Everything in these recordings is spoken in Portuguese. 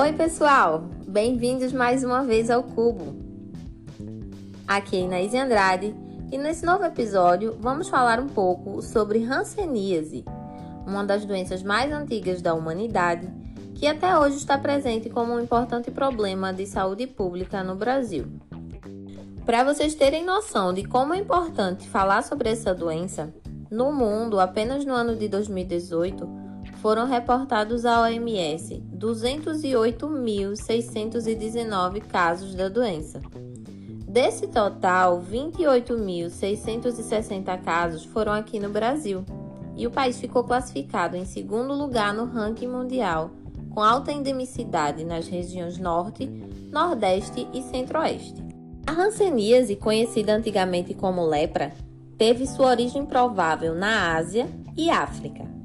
Oi, pessoal! Bem-vindos mais uma vez ao Cubo. Aqui é Inês Andrade e nesse novo episódio vamos falar um pouco sobre hanseníase, uma das doenças mais antigas da humanidade que até hoje está presente como um importante problema de saúde pública no Brasil. Para vocês terem noção de como é importante falar sobre essa doença, no mundo, apenas no ano de 2018, foram reportados à OMS 208.619 casos da doença. Desse total, 28.660 casos foram aqui no Brasil, e o país ficou classificado em segundo lugar no ranking mundial, com alta endemicidade nas regiões Norte, Nordeste e Centro-Oeste. A hanseníase, conhecida antigamente como lepra, teve sua origem provável na Ásia e África.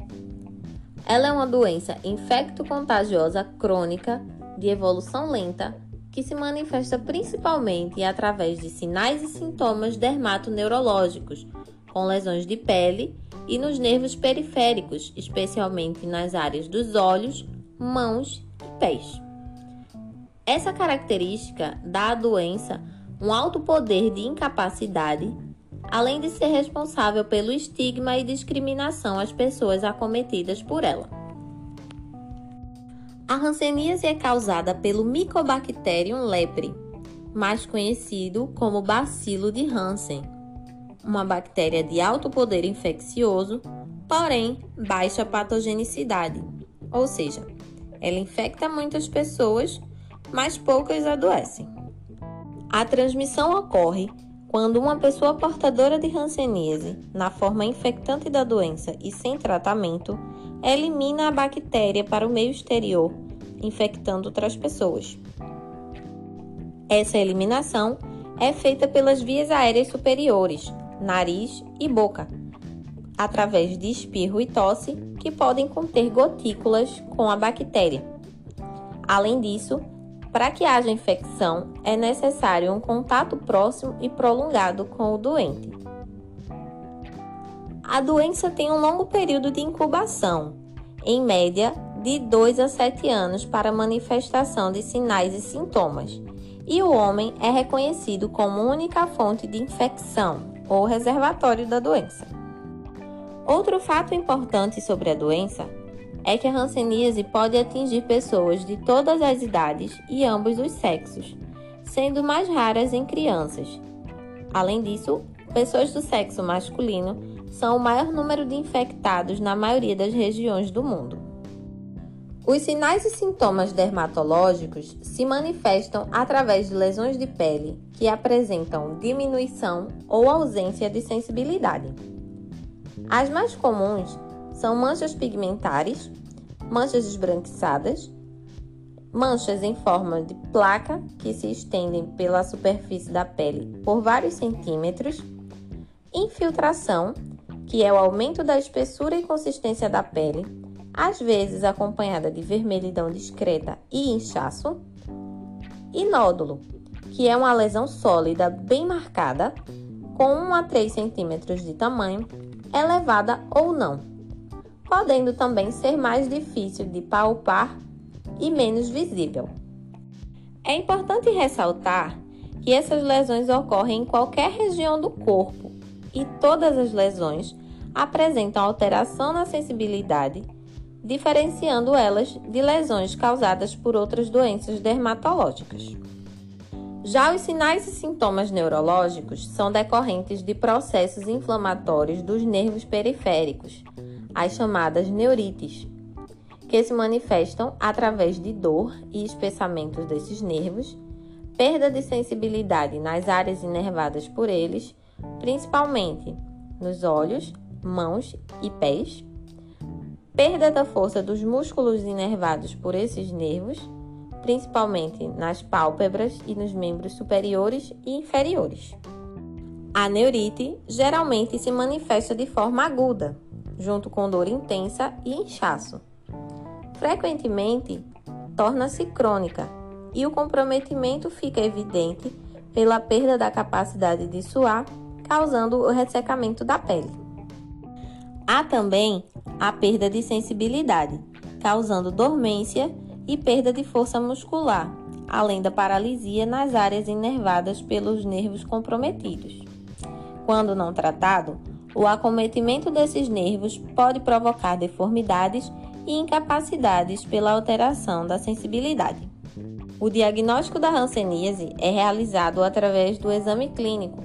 Ela é uma doença infecto-contagiosa crônica de evolução lenta que se manifesta principalmente através de sinais e sintomas dermatoneurológicos, com lesões de pele e nos nervos periféricos, especialmente nas áreas dos olhos, mãos e pés. Essa característica dá à doença um alto poder de incapacidade além de ser responsável pelo estigma e discriminação às pessoas acometidas por ela. A hanseníase é causada pelo Mycobacterium lepre, mais conhecido como bacilo de Hansen, uma bactéria de alto poder infeccioso, porém baixa patogenicidade, ou seja, ela infecta muitas pessoas, mas poucas adoecem. A transmissão ocorre quando uma pessoa portadora de hanseníase, na forma infectante da doença e sem tratamento, elimina a bactéria para o meio exterior, infectando outras pessoas. Essa eliminação é feita pelas vias aéreas superiores, nariz e boca, através de espirro e tosse que podem conter gotículas com a bactéria. Além disso, para que haja infecção, é necessário um contato próximo e prolongado com o doente. A doença tem um longo período de incubação, em média de 2 a 7 anos para manifestação de sinais e sintomas, e o homem é reconhecido como única fonte de infecção ou reservatório da doença. Outro fato importante sobre a doença é que a hanseníase pode atingir pessoas de todas as idades e ambos os sexos, sendo mais raras em crianças. Além disso, pessoas do sexo masculino são o maior número de infectados na maioria das regiões do mundo. Os sinais e sintomas dermatológicos se manifestam através de lesões de pele que apresentam diminuição ou ausência de sensibilidade. As mais comuns são manchas pigmentares, manchas esbranquiçadas, manchas em forma de placa que se estendem pela superfície da pele por vários centímetros, infiltração, que é o aumento da espessura e consistência da pele, às vezes acompanhada de vermelhidão discreta e inchaço, e nódulo, que é uma lesão sólida bem marcada, com 1 a 3 centímetros de tamanho, elevada ou não podendo também ser mais difícil de palpar e menos visível. É importante ressaltar que essas lesões ocorrem em qualquer região do corpo e todas as lesões apresentam alteração na sensibilidade, diferenciando elas de lesões causadas por outras doenças dermatológicas. Já os sinais e sintomas neurológicos são decorrentes de processos inflamatórios dos nervos periféricos, as chamadas neurites, que se manifestam através de dor e espessamentos desses nervos, perda de sensibilidade nas áreas inervadas por eles, principalmente nos olhos, mãos e pés, perda da força dos músculos inervados por esses nervos, principalmente nas pálpebras e nos membros superiores e inferiores. A neurite geralmente se manifesta de forma aguda, junto com dor intensa e inchaço. Frequentemente, torna-se crônica e o comprometimento fica evidente pela perda da capacidade de suar, causando o ressecamento da pele. Há também a perda de sensibilidade, causando dormência e perda de força muscular, além da paralisia nas áreas inervadas pelos nervos comprometidos. Quando não tratado, o acometimento desses nervos pode provocar deformidades e incapacidades pela alteração da sensibilidade. O diagnóstico da hanseníase é realizado através do exame clínico,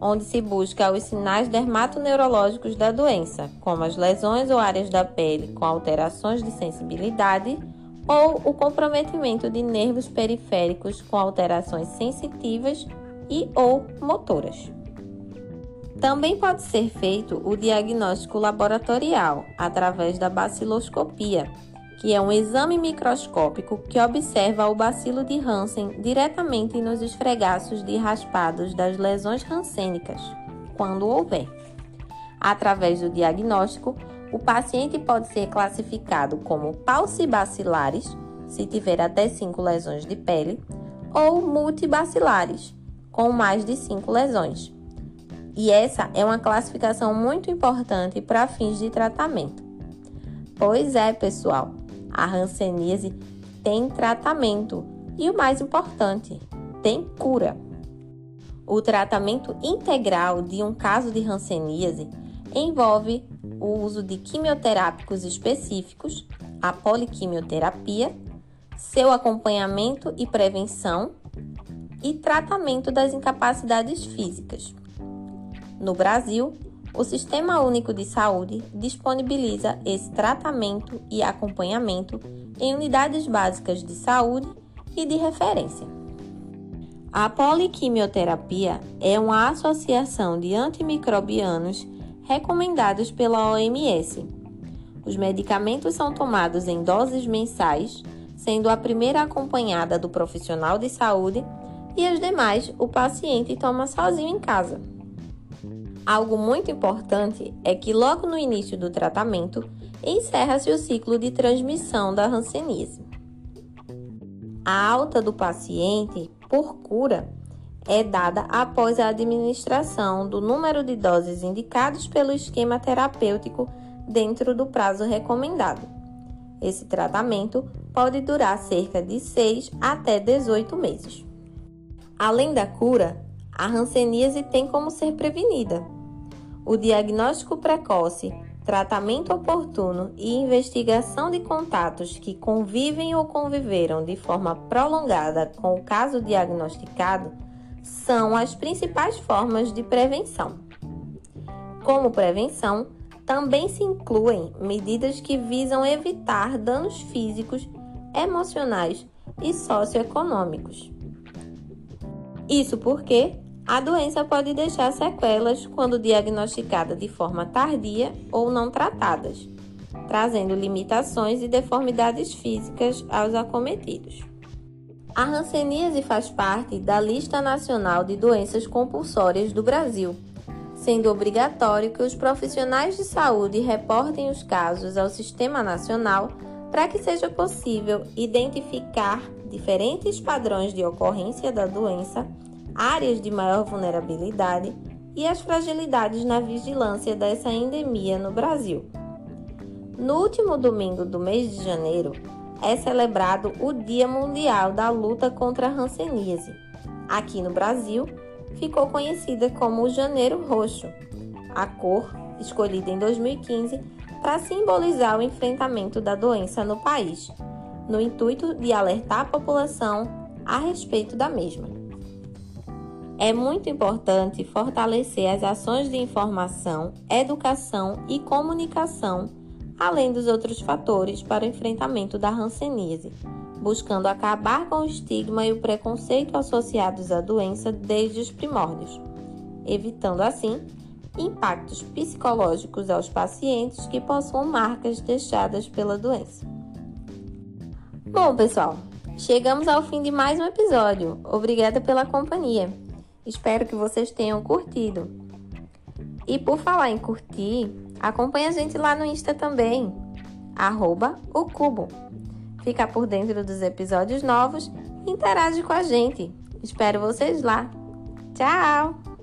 onde se busca os sinais dermatoneurológicos da doença, como as lesões ou áreas da pele com alterações de sensibilidade ou o comprometimento de nervos periféricos com alterações sensitivas e ou motoras. Também pode ser feito o diagnóstico laboratorial através da baciloscopia, que é um exame microscópico que observa o bacilo de Hansen diretamente nos esfregaços de raspados das lesões hansênicas, quando houver. Através do diagnóstico, o paciente pode ser classificado como paucibacilares, se tiver até 5 lesões de pele, ou multibacilares, com mais de 5 lesões. E essa é uma classificação muito importante para fins de tratamento. Pois é, pessoal, a hanseníase tem tratamento e o mais importante, tem cura. O tratamento integral de um caso de hanseníase envolve o uso de quimioterápicos específicos, a poliquimioterapia, seu acompanhamento e prevenção e tratamento das incapacidades físicas. No Brasil, o Sistema Único de Saúde disponibiliza esse tratamento e acompanhamento em unidades básicas de saúde e de referência. A poliquimioterapia é uma associação de antimicrobianos recomendados pela OMS. Os medicamentos são tomados em doses mensais, sendo a primeira acompanhada do profissional de saúde e as demais o paciente toma sozinho em casa. Algo muito importante é que logo no início do tratamento encerra-se o ciclo de transmissão da hanseníase. A alta do paciente por cura é dada após a administração do número de doses indicados pelo esquema terapêutico dentro do prazo recomendado. Esse tratamento pode durar cerca de 6 até 18 meses. Além da cura, a hanseníase tem como ser prevenida. O diagnóstico precoce, tratamento oportuno e investigação de contatos que convivem ou conviveram de forma prolongada com o caso diagnosticado são as principais formas de prevenção. Como prevenção, também se incluem medidas que visam evitar danos físicos, emocionais e socioeconômicos. Isso porque a doença pode deixar sequelas quando diagnosticada de forma tardia ou não tratadas, trazendo limitações e deformidades físicas aos acometidos. A hanseníase faz parte da Lista Nacional de Doenças Compulsórias do Brasil, sendo obrigatório que os profissionais de saúde reportem os casos ao Sistema Nacional para que seja possível identificar diferentes padrões de ocorrência da doença, áreas de maior vulnerabilidade e as fragilidades na vigilância dessa endemia no Brasil. No último domingo do mês de janeiro, é celebrado o Dia Mundial da Luta contra a Hanseníase. Aqui no Brasil, ficou conhecida como o Janeiro Roxo, a cor escolhida em 2015 para simbolizar o enfrentamento da doença no país, no intuito de alertar a população a respeito da mesma. É muito importante fortalecer as ações de informação, educação e comunicação além dos outros fatores para o enfrentamento da hanseníase, buscando acabar com o estigma e o preconceito associados à doença desde os primórdios, evitando assim impactos psicológicos aos pacientes que possuam marcas deixadas pela doença. Bom, pessoal, chegamos ao fim de mais um episódio. Obrigada pela companhia. Espero que vocês tenham curtido. E por falar em curtir, Acompanhe a gente lá no Insta também, arroba o Cubo. Fica por dentro dos episódios novos e interage com a gente. Espero vocês lá. Tchau!